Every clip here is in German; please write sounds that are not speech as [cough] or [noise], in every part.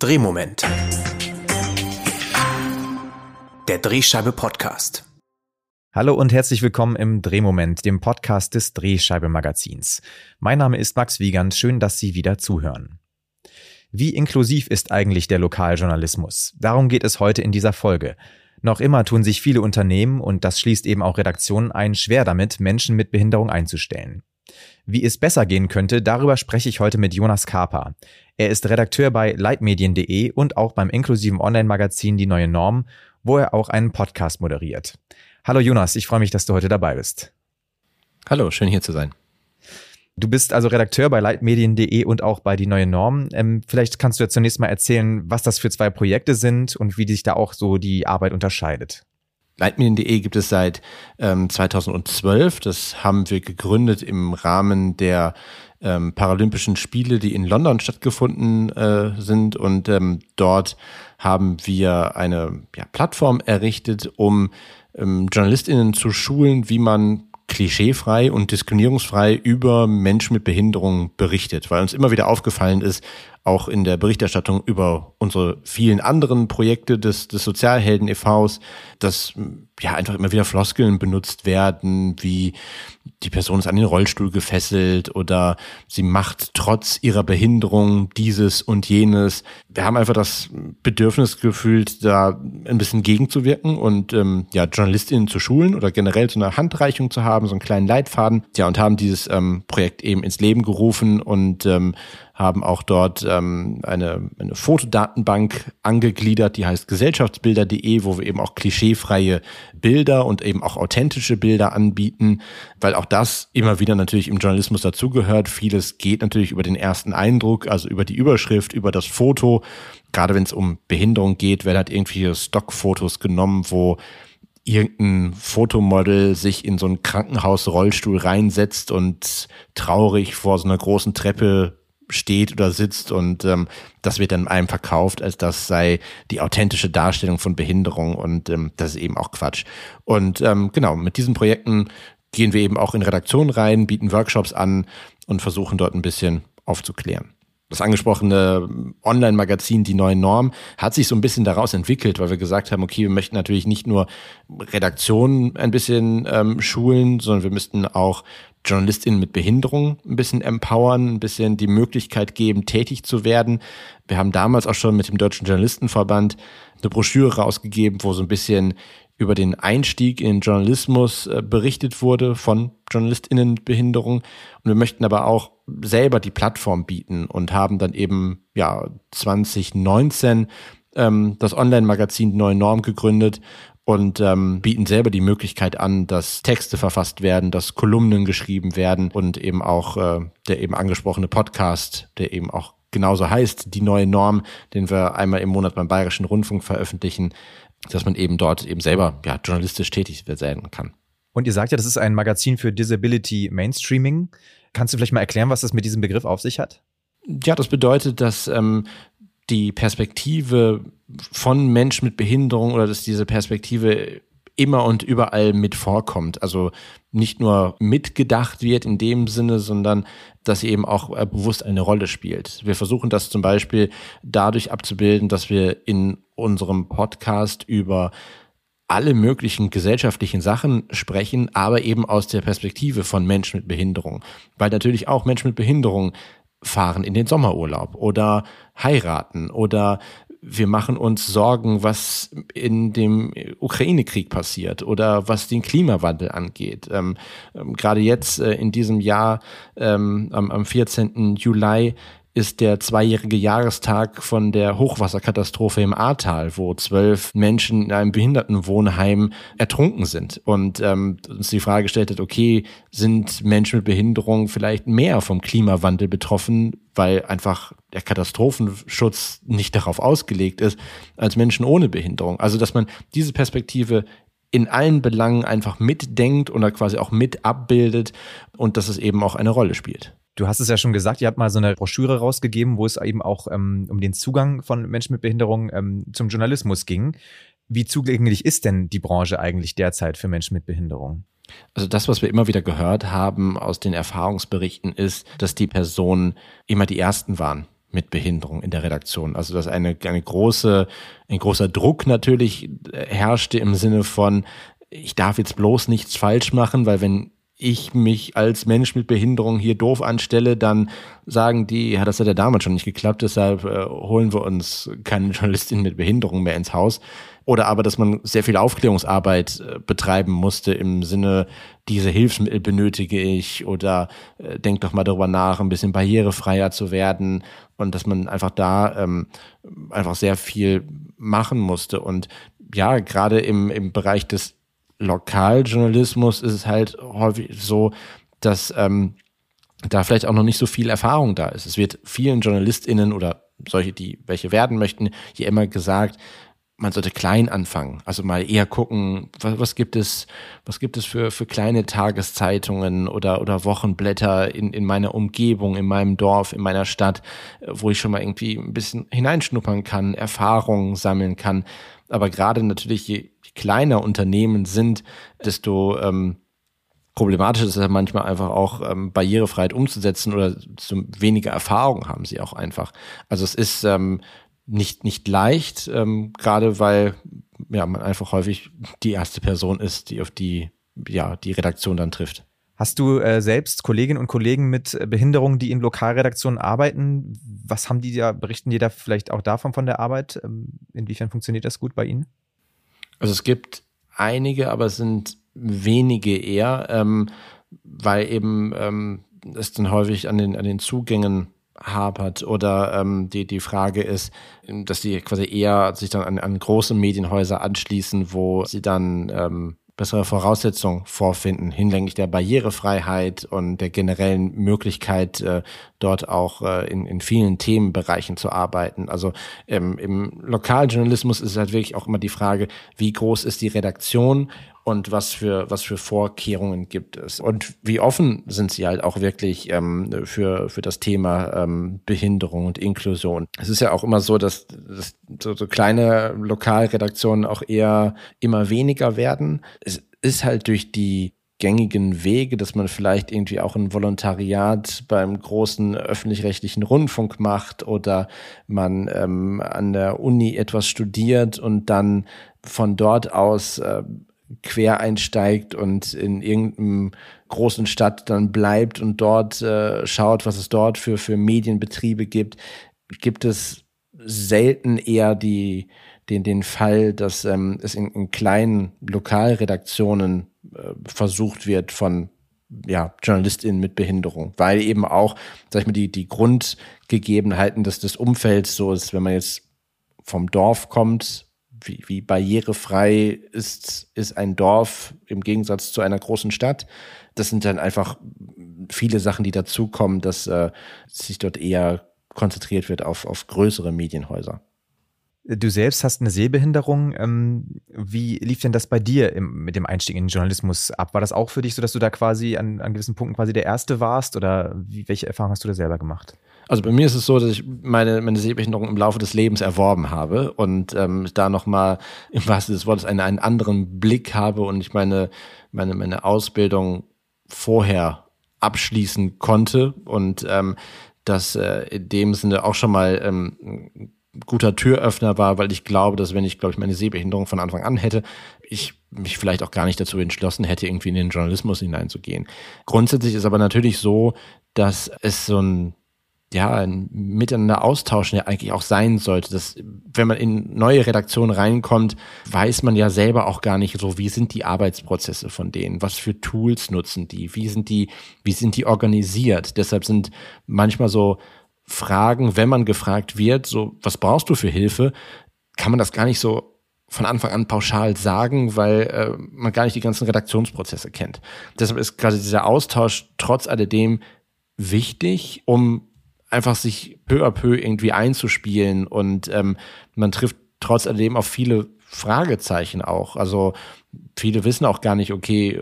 Drehmoment. Der Drehscheibe Podcast. Hallo und herzlich willkommen im Drehmoment, dem Podcast des Drehscheibe Magazins. Mein Name ist Max Wiegand, schön, dass Sie wieder zuhören. Wie inklusiv ist eigentlich der Lokaljournalismus? Darum geht es heute in dieser Folge. Noch immer tun sich viele Unternehmen, und das schließt eben auch Redaktionen ein, schwer damit, Menschen mit Behinderung einzustellen. Wie es besser gehen könnte, darüber spreche ich heute mit Jonas Kaper. Er ist Redakteur bei leitmedien.de und auch beim inklusiven Online-Magazin Die Neue Norm, wo er auch einen Podcast moderiert. Hallo Jonas, ich freue mich, dass du heute dabei bist. Hallo, schön hier zu sein. Du bist also Redakteur bei leitmedien.de und auch bei Die Neue Norm. Ähm, vielleicht kannst du ja zunächst mal erzählen, was das für zwei Projekte sind und wie sich da auch so die Arbeit unterscheidet. Leitmedien.de gibt es seit ähm, 2012. Das haben wir gegründet im Rahmen der ähm, Paralympischen Spiele, die in London stattgefunden äh, sind. Und ähm, dort haben wir eine ja, Plattform errichtet, um ähm, JournalistInnen zu schulen, wie man klischeefrei und diskriminierungsfrei über Menschen mit Behinderung berichtet, weil uns immer wieder aufgefallen ist, auch in der Berichterstattung über unsere vielen anderen Projekte des, des Sozialhelden e.V.s, dass ja einfach immer wieder Floskeln benutzt werden, wie die Person ist an den Rollstuhl gefesselt oder sie macht trotz ihrer Behinderung dieses und jenes. Wir haben einfach das Bedürfnis gefühlt, da ein bisschen gegenzuwirken und ähm, ja, JournalistInnen zu schulen oder generell so eine Handreichung zu haben, so einen kleinen Leitfaden. Ja, und haben dieses ähm, Projekt eben ins Leben gerufen und ähm, haben auch dort ähm, eine, eine Fotodatenbank angegliedert, die heißt gesellschaftsbilder.de, wo wir eben auch klischeefreie Bilder und eben auch authentische Bilder anbieten, weil auch das immer wieder natürlich im Journalismus dazugehört. Vieles geht natürlich über den ersten Eindruck, also über die Überschrift, über das Foto. Gerade wenn es um Behinderung geht, werden halt irgendwie Stockfotos genommen, wo irgendein Fotomodel sich in so einen Krankenhausrollstuhl reinsetzt und traurig vor so einer großen Treppe steht oder sitzt und ähm, das wird dann einem verkauft, als das sei die authentische Darstellung von Behinderung und ähm, das ist eben auch Quatsch. Und ähm, genau, mit diesen Projekten gehen wir eben auch in Redaktionen rein, bieten Workshops an und versuchen dort ein bisschen aufzuklären. Das angesprochene Online-Magazin Die Neue Norm hat sich so ein bisschen daraus entwickelt, weil wir gesagt haben, okay, wir möchten natürlich nicht nur Redaktionen ein bisschen ähm, schulen, sondern wir müssten auch JournalistInnen mit Behinderung ein bisschen empowern, ein bisschen die Möglichkeit geben, tätig zu werden. Wir haben damals auch schon mit dem Deutschen Journalistenverband eine Broschüre rausgegeben, wo so ein bisschen über den Einstieg in Journalismus äh, berichtet wurde von JournalistInnen mit Behinderung. Und wir möchten aber auch selber die Plattform bieten und haben dann eben ja 2019 ähm, das Online-Magazin Neue Norm gegründet und ähm, bieten selber die Möglichkeit an, dass Texte verfasst werden, dass Kolumnen geschrieben werden und eben auch äh, der eben angesprochene Podcast, der eben auch genauso heißt, die neue Norm, den wir einmal im Monat beim Bayerischen Rundfunk veröffentlichen, dass man eben dort eben selber ja, journalistisch tätig werden kann. Und ihr sagt ja, das ist ein Magazin für Disability Mainstreaming. Kannst du vielleicht mal erklären, was das mit diesem Begriff auf sich hat? Ja, das bedeutet, dass ähm, die Perspektive von Menschen mit Behinderung oder dass diese Perspektive immer und überall mit vorkommt. Also nicht nur mitgedacht wird in dem Sinne, sondern dass sie eben auch äh, bewusst eine Rolle spielt. Wir versuchen das zum Beispiel dadurch abzubilden, dass wir in unserem Podcast über alle möglichen gesellschaftlichen Sachen sprechen, aber eben aus der Perspektive von Menschen mit Behinderung. Weil natürlich auch Menschen mit Behinderung fahren in den Sommerurlaub oder heiraten oder wir machen uns Sorgen, was in dem Ukraine-Krieg passiert oder was den Klimawandel angeht. Ähm, ähm, Gerade jetzt äh, in diesem Jahr ähm, am, am 14. Juli ist der zweijährige Jahrestag von der Hochwasserkatastrophe im Ahrtal, wo zwölf Menschen in einem Behindertenwohnheim ertrunken sind. Und ähm, uns die Frage gestellt hat, okay, sind Menschen mit Behinderung vielleicht mehr vom Klimawandel betroffen, weil einfach der Katastrophenschutz nicht darauf ausgelegt ist, als Menschen ohne Behinderung. Also, dass man diese Perspektive in allen Belangen einfach mitdenkt oder quasi auch mit abbildet und dass es eben auch eine Rolle spielt. Du hast es ja schon gesagt, ihr habt mal so eine Broschüre rausgegeben, wo es eben auch ähm, um den Zugang von Menschen mit Behinderung ähm, zum Journalismus ging. Wie zugänglich ist denn die Branche eigentlich derzeit für Menschen mit Behinderung? Also das, was wir immer wieder gehört haben aus den Erfahrungsberichten, ist, dass die Personen immer die Ersten waren, mit Behinderung in der Redaktion. Also dass eine, eine große, ein großer Druck natürlich herrschte im Sinne von, ich darf jetzt bloß nichts falsch machen, weil wenn ich mich als Mensch mit Behinderung hier doof anstelle, dann sagen die, ja, das hat ja damals schon nicht geklappt, deshalb äh, holen wir uns keine [laughs] Journalistin mit Behinderung mehr ins Haus. Oder aber, dass man sehr viel Aufklärungsarbeit äh, betreiben musste im Sinne, diese Hilfsmittel benötige ich oder äh, denk doch mal darüber nach, ein bisschen barrierefreier zu werden und dass man einfach da ähm, einfach sehr viel machen musste. Und ja, gerade im, im Bereich des Lokaljournalismus ist es halt häufig so, dass ähm, da vielleicht auch noch nicht so viel Erfahrung da ist. Es wird vielen JournalistInnen oder solche, die welche werden möchten, hier immer gesagt, man sollte klein anfangen. Also mal eher gucken, was, was gibt es, was gibt es für, für kleine Tageszeitungen oder, oder Wochenblätter in, in meiner Umgebung, in meinem Dorf, in meiner Stadt, wo ich schon mal irgendwie ein bisschen hineinschnuppern kann, Erfahrungen sammeln kann. Aber gerade natürlich, je, kleiner Unternehmen sind, desto ähm, problematisch ist es manchmal einfach auch ähm, Barrierefreiheit umzusetzen oder so weniger Erfahrung haben sie auch einfach. Also es ist ähm, nicht, nicht leicht, ähm, gerade weil ja, man einfach häufig die erste Person ist, die auf die, ja, die Redaktion dann trifft. Hast du äh, selbst Kolleginnen und Kollegen mit Behinderungen, die in Lokalredaktionen arbeiten? Was haben die da, berichten die da vielleicht auch davon von der Arbeit? Ähm, inwiefern funktioniert das gut bei Ihnen? Also es gibt einige, aber es sind wenige eher, ähm, weil eben ähm, es dann häufig an den, an den Zugängen hapert oder ähm, die, die Frage ist, dass die quasi eher sich dann an, an große Medienhäuser anschließen, wo sie dann ähm, bessere Voraussetzungen vorfinden hinlänglich der Barrierefreiheit und der generellen Möglichkeit, äh, dort auch äh, in, in vielen Themenbereichen zu arbeiten. Also ähm, im Lokaljournalismus ist halt wirklich auch immer die Frage, wie groß ist die Redaktion und was für was für Vorkehrungen gibt es und wie offen sind sie halt auch wirklich ähm, für für das Thema ähm, Behinderung und Inklusion. Es ist ja auch immer so, dass, dass so, so kleine Lokalredaktionen auch eher immer weniger werden. Es ist halt durch die gängigen Wege, dass man vielleicht irgendwie auch ein Volontariat beim großen öffentlich-rechtlichen Rundfunk macht oder man ähm, an der Uni etwas studiert und dann von dort aus äh, quer einsteigt und in irgendeinem großen Stadt dann bleibt und dort äh, schaut, was es dort für, für Medienbetriebe gibt, gibt es selten eher die, den, den Fall, dass ähm, es in, in kleinen Lokalredaktionen äh, versucht wird von ja, JournalistInnen mit Behinderung, weil eben auch, sag ich mal, die, die Grundgegebenheiten des, des Umfelds so ist, wenn man jetzt vom Dorf kommt wie, wie barrierefrei ist, ist ein Dorf im Gegensatz zu einer großen Stadt. Das sind dann einfach viele Sachen, die dazukommen, dass äh, sich dort eher konzentriert wird auf, auf größere Medienhäuser. Du selbst hast eine Sehbehinderung. Ähm, wie lief denn das bei dir mit dem Einstieg in den Journalismus ab? War das auch für dich so, dass du da quasi an, an gewissen Punkten quasi der Erste warst? Oder wie, welche Erfahrungen hast du da selber gemacht? Also bei mir ist es so, dass ich meine, meine Sehbehinderung im Laufe des Lebens erworben habe und ähm, da nochmal im wahrsten des Wortes einen, einen anderen Blick habe und ich meine, meine, meine Ausbildung vorher abschließen konnte und ähm, das äh, in dem Sinne auch schon mal ähm, guter Türöffner war, weil ich glaube, dass wenn ich, glaube ich, meine Sehbehinderung von Anfang an hätte, ich mich vielleicht auch gar nicht dazu entschlossen hätte, irgendwie in den Journalismus hineinzugehen. Grundsätzlich ist aber natürlich so, dass es so ein ja, ein Miteinander austauschen ja eigentlich auch sein sollte. Dass, wenn man in neue Redaktionen reinkommt, weiß man ja selber auch gar nicht so, wie sind die Arbeitsprozesse von denen, was für Tools nutzen die, wie sind die, wie sind die organisiert. Deshalb sind manchmal so Fragen, wenn man gefragt wird, so, was brauchst du für Hilfe, kann man das gar nicht so von Anfang an pauschal sagen, weil äh, man gar nicht die ganzen Redaktionsprozesse kennt. Deshalb ist quasi dieser Austausch trotz alledem wichtig, um einfach sich peu à peu irgendwie einzuspielen und ähm, man trifft trotz alledem auf viele Fragezeichen auch. Also viele wissen auch gar nicht, okay,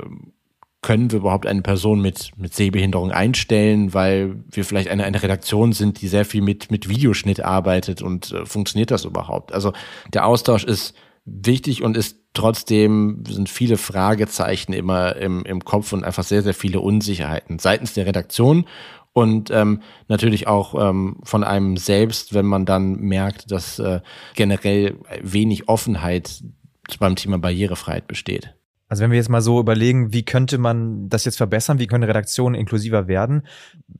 können wir überhaupt eine Person mit, mit Sehbehinderung einstellen, weil wir vielleicht eine, eine Redaktion sind, die sehr viel mit, mit Videoschnitt arbeitet und äh, funktioniert das überhaupt? Also der Austausch ist wichtig und ist trotzdem sind viele Fragezeichen immer im, im Kopf und einfach sehr, sehr viele Unsicherheiten seitens der Redaktion und ähm, natürlich auch ähm, von einem selbst, wenn man dann merkt, dass äh, generell wenig Offenheit beim Thema Barrierefreiheit besteht. Also wenn wir jetzt mal so überlegen, wie könnte man das jetzt verbessern, wie können Redaktionen inklusiver werden?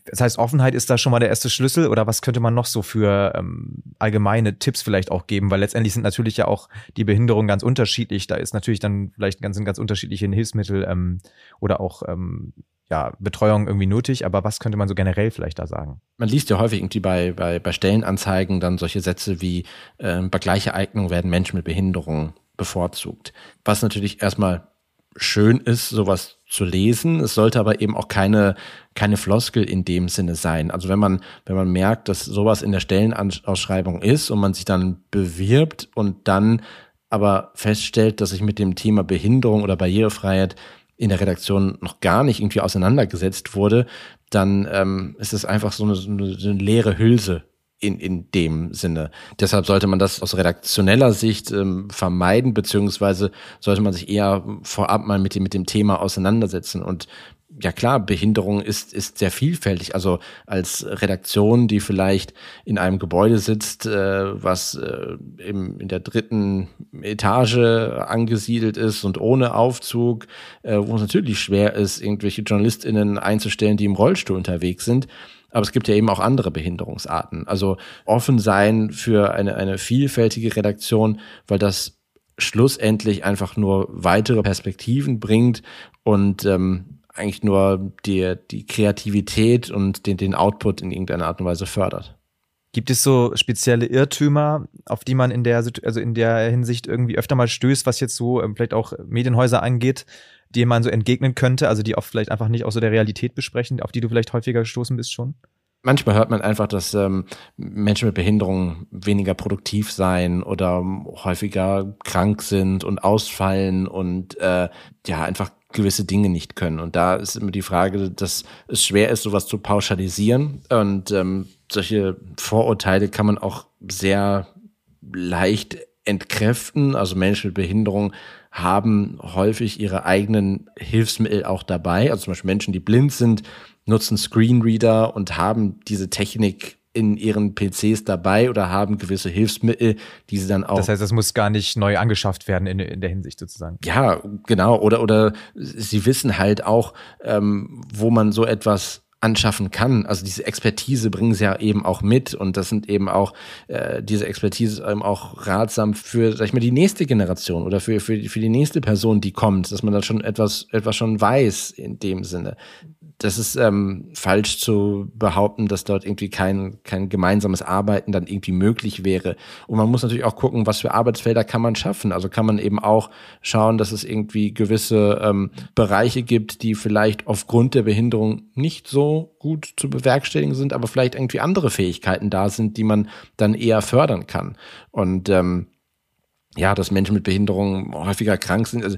Das heißt, Offenheit ist da schon mal der erste Schlüssel oder was könnte man noch so für ähm, allgemeine Tipps vielleicht auch geben? Weil letztendlich sind natürlich ja auch die Behinderungen ganz unterschiedlich. Da ist natürlich dann vielleicht ganz, ganz unterschiedliche Hilfsmittel ähm, oder auch ähm, ja, Betreuung irgendwie nötig, aber was könnte man so generell vielleicht da sagen? Man liest ja häufig irgendwie bei, bei, bei Stellenanzeigen dann solche Sätze wie äh, bei gleicher Eignung werden Menschen mit Behinderung bevorzugt. Was natürlich erstmal schön ist, sowas zu lesen. Es sollte aber eben auch keine, keine Floskel in dem Sinne sein. Also wenn man, wenn man merkt, dass sowas in der Stellenausschreibung ist und man sich dann bewirbt und dann aber feststellt, dass sich mit dem Thema Behinderung oder Barrierefreiheit in der Redaktion noch gar nicht irgendwie auseinandergesetzt wurde, dann ähm, ist es einfach so eine, so eine leere Hülse in, in dem Sinne. Deshalb sollte man das aus redaktioneller Sicht ähm, vermeiden, beziehungsweise sollte man sich eher vorab mal mit dem, mit dem Thema auseinandersetzen. Und ja klar, Behinderung ist, ist sehr vielfältig. Also als Redaktion, die vielleicht in einem Gebäude sitzt, äh, was äh, im, in der dritten Etage angesiedelt ist und ohne Aufzug, äh, wo es natürlich schwer ist, irgendwelche JournalistInnen einzustellen, die im Rollstuhl unterwegs sind aber es gibt ja eben auch andere Behinderungsarten. Also offen sein für eine, eine vielfältige Redaktion, weil das schlussendlich einfach nur weitere Perspektiven bringt und ähm, eigentlich nur die, die Kreativität und den, den Output in irgendeiner Art und Weise fördert. Gibt es so spezielle Irrtümer, auf die man in der, also in der Hinsicht irgendwie öfter mal stößt, was jetzt so ähm, vielleicht auch Medienhäuser angeht, die man so entgegnen könnte, also die oft vielleicht einfach nicht aus so der Realität besprechen, auf die du vielleicht häufiger gestoßen bist schon? Manchmal hört man einfach, dass ähm, Menschen mit Behinderung weniger produktiv sein oder häufiger krank sind und ausfallen und äh, ja einfach gewisse Dinge nicht können. Und da ist immer die Frage, dass es schwer ist, sowas zu pauschalisieren. Und ähm, solche Vorurteile kann man auch sehr leicht entkräften. Also Menschen mit Behinderung haben häufig ihre eigenen Hilfsmittel auch dabei. Also zum Beispiel Menschen, die blind sind, nutzen Screenreader und haben diese Technik in ihren PCs dabei oder haben gewisse Hilfsmittel, die sie dann auch. Das heißt, es muss gar nicht neu angeschafft werden in, in der Hinsicht sozusagen. Ja, genau. Oder, oder sie wissen halt auch, ähm, wo man so etwas anschaffen kann. Also diese Expertise bringen sie ja eben auch mit und das sind eben auch äh, diese Expertise eben auch ratsam für, sag ich mal, die nächste Generation oder für, für, für die nächste Person, die kommt, dass man da schon etwas, etwas schon weiß in dem Sinne das ist ähm, falsch zu behaupten, dass dort irgendwie kein, kein gemeinsames Arbeiten dann irgendwie möglich wäre. Und man muss natürlich auch gucken, was für Arbeitsfelder kann man schaffen. Also kann man eben auch schauen, dass es irgendwie gewisse ähm, Bereiche gibt, die vielleicht aufgrund der Behinderung nicht so gut zu bewerkstelligen sind, aber vielleicht irgendwie andere Fähigkeiten da sind, die man dann eher fördern kann. Und ähm, ja, dass Menschen mit Behinderung häufiger krank sind. Also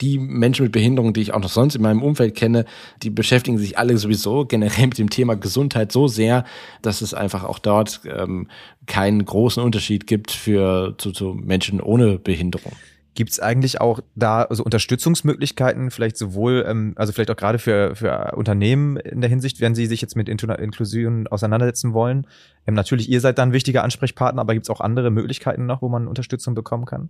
die Menschen mit Behinderung, die ich auch noch sonst in meinem Umfeld kenne, die beschäftigen sich alle sowieso generell mit dem Thema Gesundheit so sehr, dass es einfach auch dort ähm, keinen großen Unterschied gibt für zu, zu Menschen ohne Behinderung. Gibt es eigentlich auch da also Unterstützungsmöglichkeiten, vielleicht sowohl, ähm, also vielleicht auch gerade für, für Unternehmen in der Hinsicht, wenn sie sich jetzt mit Inklusion auseinandersetzen wollen? Ähm, natürlich, ihr seid da ein wichtiger Ansprechpartner, aber gibt es auch andere Möglichkeiten noch, wo man Unterstützung bekommen kann?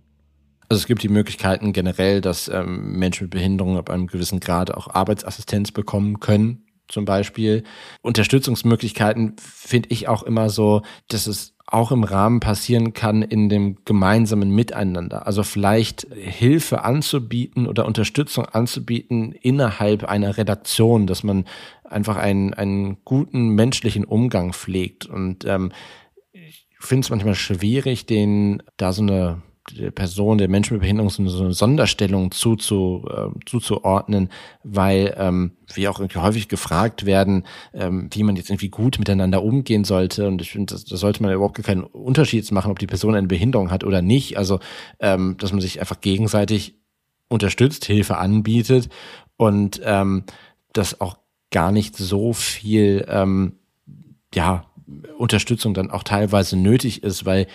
Also es gibt die Möglichkeiten generell, dass ähm, Menschen mit Behinderung ab einem gewissen Grad auch Arbeitsassistenz bekommen können, zum Beispiel. Unterstützungsmöglichkeiten finde ich auch immer so, dass es auch im Rahmen passieren kann in dem gemeinsamen Miteinander. Also vielleicht Hilfe anzubieten oder Unterstützung anzubieten innerhalb einer Redaktion, dass man einfach einen, einen guten menschlichen Umgang pflegt. Und ähm, ich finde es manchmal schwierig, den da so eine der Person, der Menschen mit Behinderung so eine Sonderstellung zuzu, äh, zuzuordnen, weil ähm, wir auch irgendwie häufig gefragt werden, ähm, wie man jetzt irgendwie gut miteinander umgehen sollte. Und ich finde, da sollte man überhaupt keinen Unterschied machen, ob die Person eine Behinderung hat oder nicht. Also, ähm, dass man sich einfach gegenseitig unterstützt, Hilfe anbietet und ähm, dass auch gar nicht so viel ähm, ja Unterstützung dann auch teilweise nötig ist, weil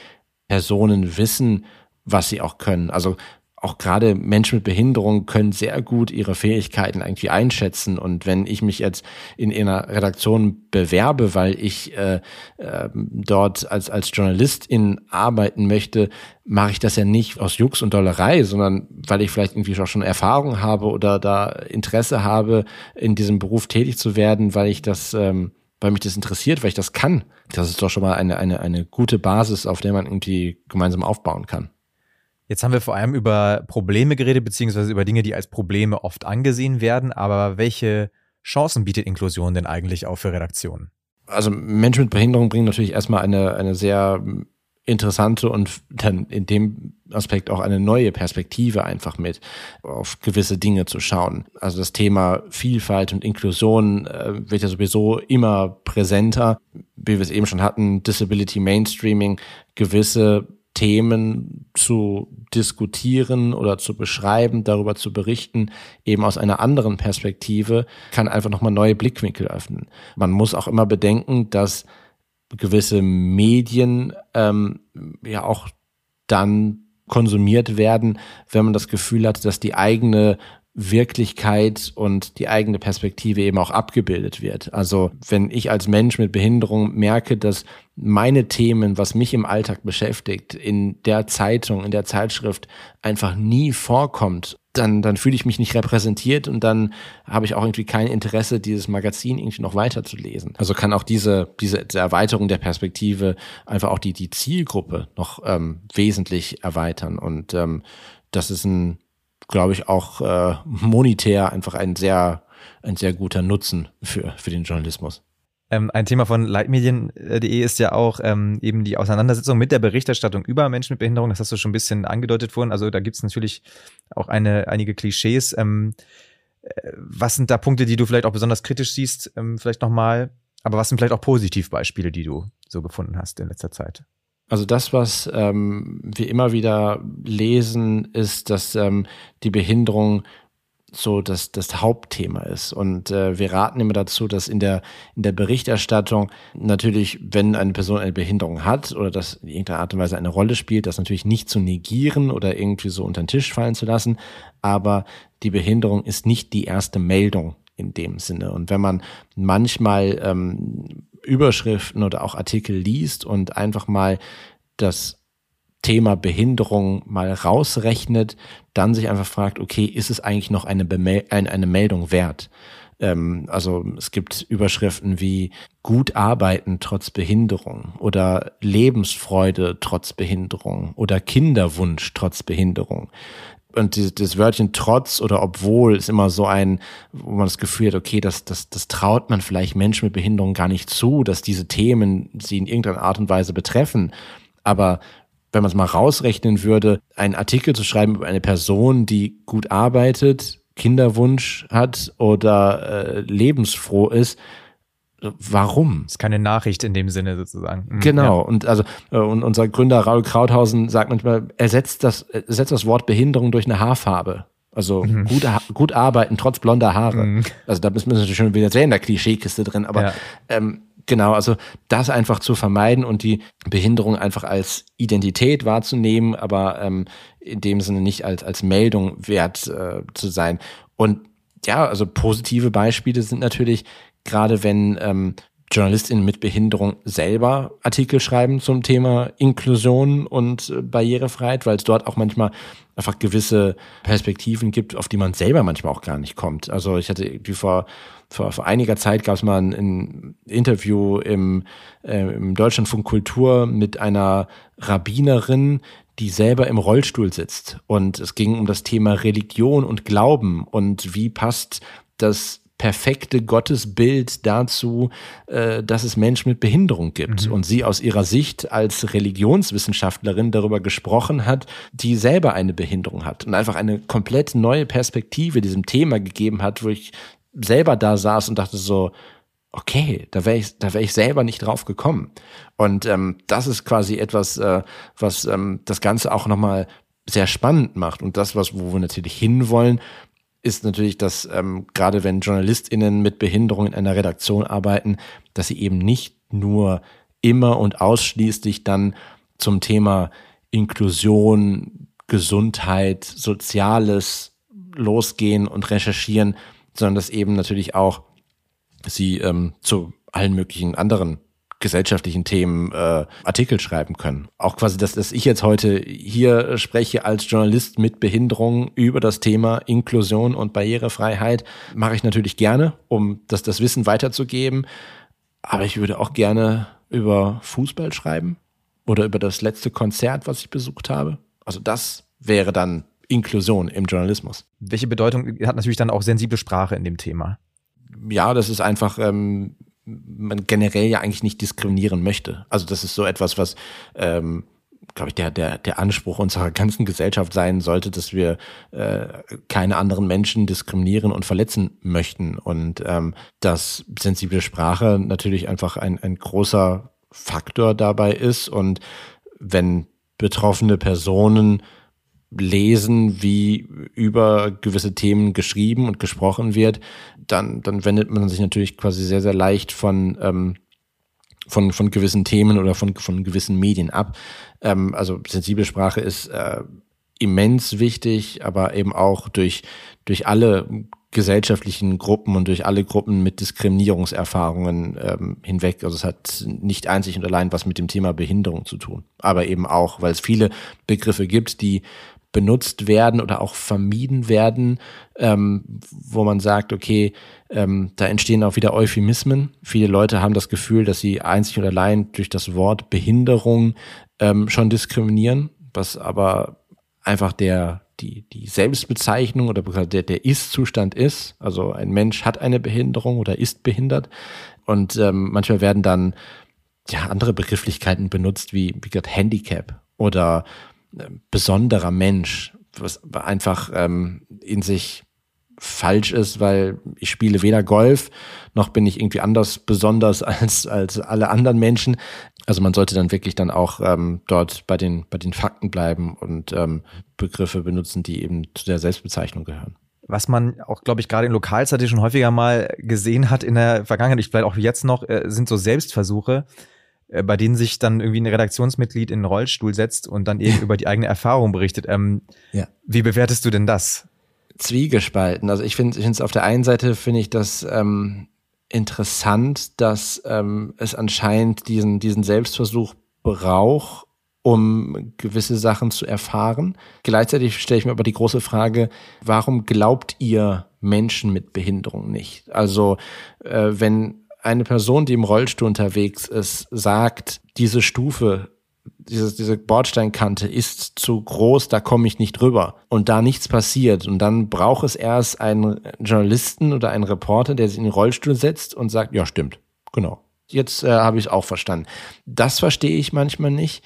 Personen wissen, was sie auch können. Also auch gerade Menschen mit Behinderung können sehr gut ihre Fähigkeiten irgendwie einschätzen. Und wenn ich mich jetzt in, einer Redaktion bewerbe, weil ich äh, äh, dort als, als Journalistin arbeiten möchte, mache ich das ja nicht aus Jux und Dollerei, sondern weil ich vielleicht irgendwie auch schon Erfahrung habe oder da Interesse habe, in diesem Beruf tätig zu werden, weil ich das, ähm, weil mich das interessiert, weil ich das kann. Das ist doch schon mal eine, eine, eine gute Basis, auf der man irgendwie gemeinsam aufbauen kann. Jetzt haben wir vor allem über Probleme geredet, beziehungsweise über Dinge, die als Probleme oft angesehen werden. Aber welche Chancen bietet Inklusion denn eigentlich auch für Redaktionen? Also Menschen mit Behinderung bringen natürlich erstmal eine, eine sehr interessante und dann in dem Aspekt auch eine neue Perspektive einfach mit, auf gewisse Dinge zu schauen. Also das Thema Vielfalt und Inklusion äh, wird ja sowieso immer präsenter. Wie wir es eben schon hatten, Disability Mainstreaming, gewisse Themen zu diskutieren oder zu beschreiben, darüber zu berichten, eben aus einer anderen Perspektive, kann einfach nochmal neue Blickwinkel öffnen. Man muss auch immer bedenken, dass gewisse Medien ähm, ja auch dann konsumiert werden, wenn man das Gefühl hat, dass die eigene Wirklichkeit und die eigene Perspektive eben auch abgebildet wird. Also wenn ich als Mensch mit Behinderung merke, dass meine Themen, was mich im Alltag beschäftigt, in der Zeitung, in der Zeitschrift einfach nie vorkommt, dann, dann fühle ich mich nicht repräsentiert und dann habe ich auch irgendwie kein Interesse, dieses Magazin irgendwie noch weiter zu lesen. Also kann auch diese, diese Erweiterung der Perspektive einfach auch die, die Zielgruppe noch ähm, wesentlich erweitern. Und ähm, das ist ein glaube ich, auch äh, monetär einfach ein sehr, ein sehr guter Nutzen für, für den Journalismus. Ähm, ein Thema von leitmedien.de ist ja auch ähm, eben die Auseinandersetzung mit der Berichterstattung über Menschen mit Behinderung. Das hast du schon ein bisschen angedeutet vorhin. Also da gibt es natürlich auch eine, einige Klischees. Ähm, äh, was sind da Punkte, die du vielleicht auch besonders kritisch siehst? Ähm, vielleicht nochmal. Aber was sind vielleicht auch Positivbeispiele, die du so gefunden hast in letzter Zeit? Also das, was ähm, wir immer wieder lesen, ist, dass ähm, die Behinderung so das, das Hauptthema ist. Und äh, wir raten immer dazu, dass in der, in der Berichterstattung natürlich, wenn eine Person eine Behinderung hat oder das in irgendeiner Art und Weise eine Rolle spielt, das natürlich nicht zu negieren oder irgendwie so unter den Tisch fallen zu lassen. Aber die Behinderung ist nicht die erste Meldung in dem Sinne. Und wenn man manchmal ähm, Überschriften oder auch Artikel liest und einfach mal das Thema Behinderung mal rausrechnet, dann sich einfach fragt, okay, ist es eigentlich noch eine, Bemel eine, Meldung wert? Ähm, also es gibt Überschriften wie gut arbeiten trotz Behinderung oder Lebensfreude trotz Behinderung oder Kinderwunsch trotz Behinderung und die, das Wörtchen trotz oder obwohl ist immer so ein, wo man das Gefühl hat, okay, das, das, das traut man vielleicht Menschen mit Behinderung gar nicht zu, dass diese Themen sie in irgendeiner Art und Weise betreffen. Aber wenn man es mal rausrechnen würde, einen Artikel zu schreiben über eine Person, die gut arbeitet, Kinderwunsch hat oder äh, lebensfroh ist, warum? Das ist keine Nachricht in dem Sinne sozusagen. Mhm, genau. Ja. Und also äh, und unser Gründer Raul Krauthausen sagt manchmal, ersetzt das, ersetzt das Wort Behinderung durch eine Haarfarbe. Also mhm. gut, gut arbeiten trotz blonder Haare. Mhm. Also da müssen wir natürlich schon wieder sehr in der Klischeekiste drin, aber ja. ähm, genau, also das einfach zu vermeiden und die Behinderung einfach als Identität wahrzunehmen, aber ähm, in dem Sinne nicht als, als Meldung wert äh, zu sein. Und ja, also positive Beispiele sind natürlich gerade wenn ähm, JournalistInnen mit Behinderung selber Artikel schreiben zum Thema Inklusion und äh, Barrierefreiheit, weil es dort auch manchmal einfach gewisse Perspektiven gibt, auf die man selber manchmal auch gar nicht kommt. Also ich hatte irgendwie vor, vor, vor einiger Zeit gab es mal ein, ein Interview im, äh, im Deutschlandfunk Kultur mit einer Rabbinerin, die selber im Rollstuhl sitzt. Und es ging um das Thema Religion und Glauben und wie passt das perfekte Gottesbild dazu, äh, dass es Menschen mit Behinderung gibt. Mhm. Und sie aus ihrer Sicht als Religionswissenschaftlerin darüber gesprochen hat, die selber eine Behinderung hat und einfach eine komplett neue Perspektive diesem Thema gegeben hat, wo ich selber da saß und dachte so, okay, da wäre ich, da wäre ich selber nicht drauf gekommen. Und ähm, das ist quasi etwas, äh, was ähm, das Ganze auch nochmal sehr spannend macht und das, was wo wir natürlich hinwollen, ist natürlich, dass ähm, gerade wenn JournalistInnen mit Behinderung in einer Redaktion arbeiten, dass sie eben nicht nur immer und ausschließlich dann zum Thema Inklusion, Gesundheit, Soziales losgehen und recherchieren, sondern dass eben natürlich auch sie ähm, zu allen möglichen anderen gesellschaftlichen Themen äh, Artikel schreiben können. Auch quasi, dass, dass ich jetzt heute hier spreche als Journalist mit Behinderung über das Thema Inklusion und Barrierefreiheit, mache ich natürlich gerne, um das, das Wissen weiterzugeben. Aber ich würde auch gerne über Fußball schreiben oder über das letzte Konzert, was ich besucht habe. Also das wäre dann Inklusion im Journalismus. Welche Bedeutung hat natürlich dann auch sensible Sprache in dem Thema? Ja, das ist einfach ähm, man generell ja eigentlich nicht diskriminieren möchte. Also das ist so etwas, was ähm, glaube ich, der, der, der Anspruch unserer [laughs] ganzen Gesellschaft sein sollte, dass wir äh, keine anderen Menschen diskriminieren und verletzen möchten. Und ähm, dass sensible Sprache natürlich einfach ein, ein großer Faktor dabei ist. Und wenn betroffene Personen lesen, wie über gewisse Themen geschrieben und gesprochen wird, dann, dann wendet man sich natürlich quasi sehr, sehr leicht von, ähm, von, von gewissen Themen oder von, von gewissen Medien ab. Ähm, also sensible Sprache ist äh, immens wichtig, aber eben auch durch, durch alle gesellschaftlichen Gruppen und durch alle Gruppen mit Diskriminierungserfahrungen ähm, hinweg. Also es hat nicht einzig und allein was mit dem Thema Behinderung zu tun, aber eben auch, weil es viele Begriffe gibt, die benutzt werden oder auch vermieden werden, ähm, wo man sagt, okay, ähm, da entstehen auch wieder Euphemismen. Viele Leute haben das Gefühl, dass sie einzig und allein durch das Wort Behinderung ähm, schon diskriminieren, was aber einfach der die, die Selbstbezeichnung oder der, der Ist-Zustand ist. Also ein Mensch hat eine Behinderung oder ist behindert. Und ähm, manchmal werden dann ja andere Begrifflichkeiten benutzt, wie, wie gesagt, Handicap oder besonderer Mensch, was einfach ähm, in sich falsch ist, weil ich spiele weder Golf, noch bin ich irgendwie anders besonders [laughs] als, als alle anderen Menschen. Also man sollte dann wirklich dann auch ähm, dort bei den, bei den Fakten bleiben und ähm, Begriffe benutzen, die eben zu der Selbstbezeichnung gehören. Was man auch, glaube ich, gerade in Lokalzeit schon häufiger mal gesehen hat in der Vergangenheit, ich vielleicht auch jetzt noch, äh, sind so Selbstversuche, bei denen sich dann irgendwie ein Redaktionsmitglied in den Rollstuhl setzt und dann eben über die eigene Erfahrung berichtet. Ähm, ja. Wie bewertest du denn das? Zwiegespalten. Also ich finde es auf der einen Seite finde ich das ähm, interessant, dass ähm, es anscheinend diesen, diesen Selbstversuch braucht, um gewisse Sachen zu erfahren. Gleichzeitig stelle ich mir aber die große Frage, warum glaubt ihr Menschen mit Behinderung nicht? Also äh, wenn eine Person, die im Rollstuhl unterwegs ist, sagt, diese Stufe, diese, diese Bordsteinkante ist zu groß, da komme ich nicht drüber und da nichts passiert und dann braucht es erst einen Journalisten oder einen Reporter, der sich in den Rollstuhl setzt und sagt, ja stimmt, genau. Jetzt äh, habe ich es auch verstanden. Das verstehe ich manchmal nicht.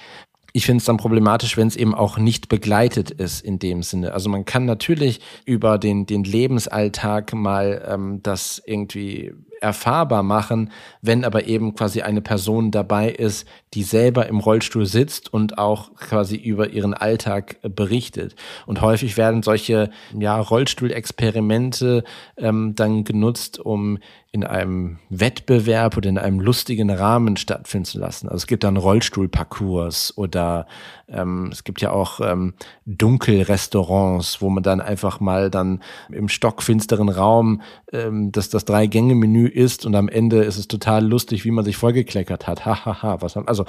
Ich finde es dann problematisch, wenn es eben auch nicht begleitet ist in dem Sinne. Also man kann natürlich über den, den Lebensalltag mal ähm, das irgendwie erfahrbar machen, wenn aber eben quasi eine Person dabei ist, die selber im Rollstuhl sitzt und auch quasi über ihren Alltag berichtet. Und häufig werden solche ja, Rollstuhlexperimente ähm, dann genutzt, um in einem Wettbewerb oder in einem lustigen Rahmen stattfinden zu lassen. Also es gibt dann Rollstuhlparcours oder ähm, es gibt ja auch ähm, Dunkelrestaurants, wo man dann einfach mal dann im stockfinsteren Raum ähm, das, das Drei-Gänge-Menü isst und am Ende ist es total lustig, wie man sich vollgekleckert hat. Hahaha, ha, ha, was haben, also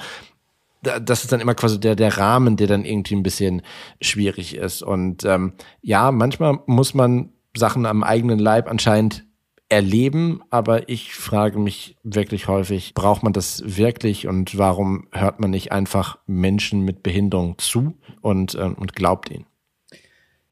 das ist dann immer quasi der, der Rahmen, der dann irgendwie ein bisschen schwierig ist. Und ähm, ja, manchmal muss man Sachen am eigenen Leib anscheinend erleben, aber ich frage mich wirklich häufig, braucht man das wirklich und warum hört man nicht einfach Menschen mit Behinderung zu und, äh, und glaubt ihnen?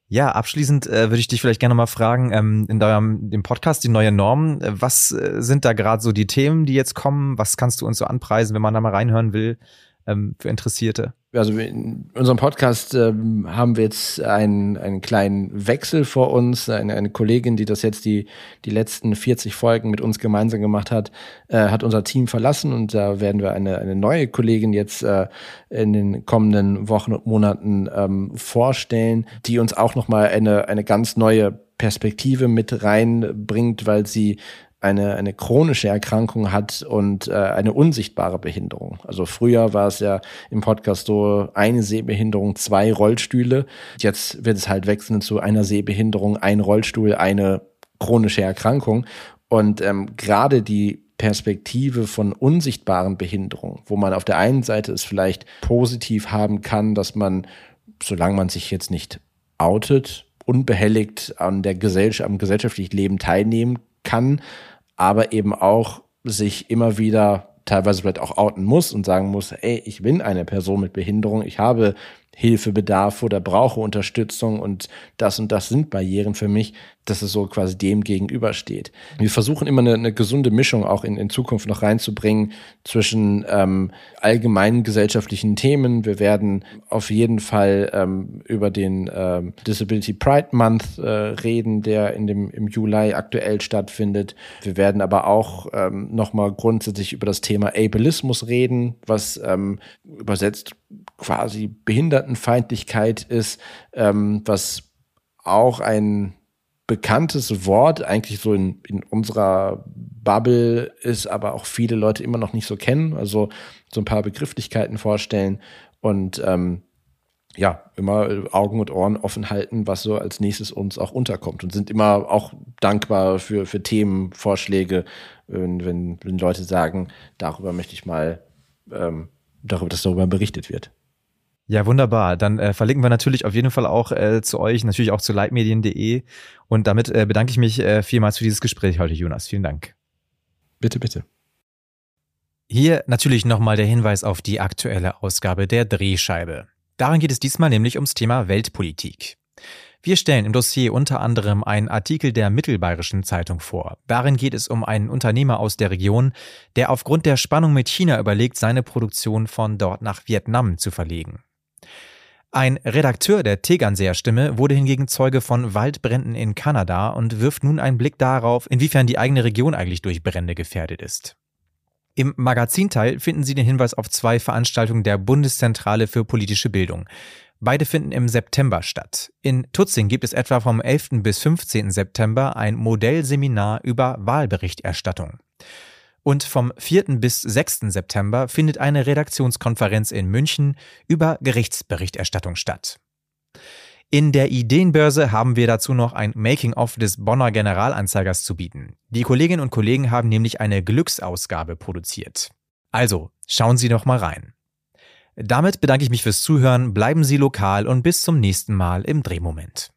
Ja, abschließend äh, würde ich dich vielleicht gerne mal fragen, ähm, in deinem dem Podcast, die neue Norm, äh, was äh, sind da gerade so die Themen, die jetzt kommen? Was kannst du uns so anpreisen, wenn man da mal reinhören will? ähm, für Interessierte? Also in unserem Podcast ähm, haben wir jetzt einen, einen kleinen Wechsel vor uns. Eine, eine Kollegin, die das jetzt die, die letzten 40 Folgen mit uns gemeinsam gemacht hat, äh, hat unser Team verlassen und da werden wir eine, eine neue Kollegin jetzt äh, in den kommenden Wochen und Monaten ähm, vorstellen, die uns auch nochmal eine, eine ganz neue Perspektive mit reinbringt, weil sie eine, eine chronische Erkrankung hat und äh, eine unsichtbare Behinderung. Also früher war es ja im Podcast so eine Sehbehinderung, zwei Rollstühle. Jetzt wird es halt wechseln zu einer Sehbehinderung, ein Rollstuhl, eine chronische Erkrankung. Und ähm, gerade die Perspektive von unsichtbaren Behinderungen, wo man auf der einen Seite es vielleicht positiv haben kann, dass man, solange man sich jetzt nicht outet, unbehelligt an der Gesellschaft, am gesellschaftlichen Leben teilnehmen kann, aber eben auch sich immer wieder teilweise vielleicht auch outen muss und sagen muss, ey, ich bin eine Person mit Behinderung, ich habe Hilfebedarf oder brauche Unterstützung und das und das sind Barrieren für mich, dass es so quasi dem gegenübersteht. Wir versuchen immer eine, eine gesunde Mischung auch in, in Zukunft noch reinzubringen zwischen ähm, allgemeinen gesellschaftlichen Themen. Wir werden auf jeden Fall ähm, über den ähm, Disability Pride Month äh, reden, der in dem, im Juli aktuell stattfindet. Wir werden aber auch ähm, nochmal grundsätzlich über das Thema Ableismus reden, was ähm, übersetzt quasi Behindertenfeindlichkeit ist, ähm, was auch ein bekanntes Wort eigentlich so in, in unserer Bubble ist, aber auch viele Leute immer noch nicht so kennen. Also so ein paar Begrifflichkeiten vorstellen und ähm, ja, immer Augen und Ohren offen halten, was so als nächstes uns auch unterkommt und sind immer auch dankbar für, für Themenvorschläge, wenn, wenn, wenn Leute sagen, darüber möchte ich mal, ähm, darüber, dass darüber berichtet wird. Ja, wunderbar. Dann äh, verlinken wir natürlich auf jeden Fall auch äh, zu euch, natürlich auch zu leitmedien.de. Und damit äh, bedanke ich mich äh, vielmals für dieses Gespräch heute, Jonas. Vielen Dank. Bitte, bitte. Hier natürlich nochmal der Hinweis auf die aktuelle Ausgabe der Drehscheibe. Darin geht es diesmal nämlich ums Thema Weltpolitik. Wir stellen im Dossier unter anderem einen Artikel der Mittelbayerischen Zeitung vor. Darin geht es um einen Unternehmer aus der Region, der aufgrund der Spannung mit China überlegt, seine Produktion von dort nach Vietnam zu verlegen. Ein Redakteur der Tegernseer Stimme wurde hingegen Zeuge von Waldbränden in Kanada und wirft nun einen Blick darauf, inwiefern die eigene Region eigentlich durch Brände gefährdet ist. Im Magazinteil finden Sie den Hinweis auf zwei Veranstaltungen der Bundeszentrale für politische Bildung. Beide finden im September statt. In Tutzing gibt es etwa vom 11. bis 15. September ein Modellseminar über Wahlberichterstattung. Und vom 4. bis 6. September findet eine Redaktionskonferenz in München über Gerichtsberichterstattung statt. In der Ideenbörse haben wir dazu noch ein Making-of des Bonner Generalanzeigers zu bieten. Die Kolleginnen und Kollegen haben nämlich eine Glücksausgabe produziert. Also, schauen Sie doch mal rein. Damit bedanke ich mich fürs Zuhören, bleiben Sie lokal und bis zum nächsten Mal im Drehmoment.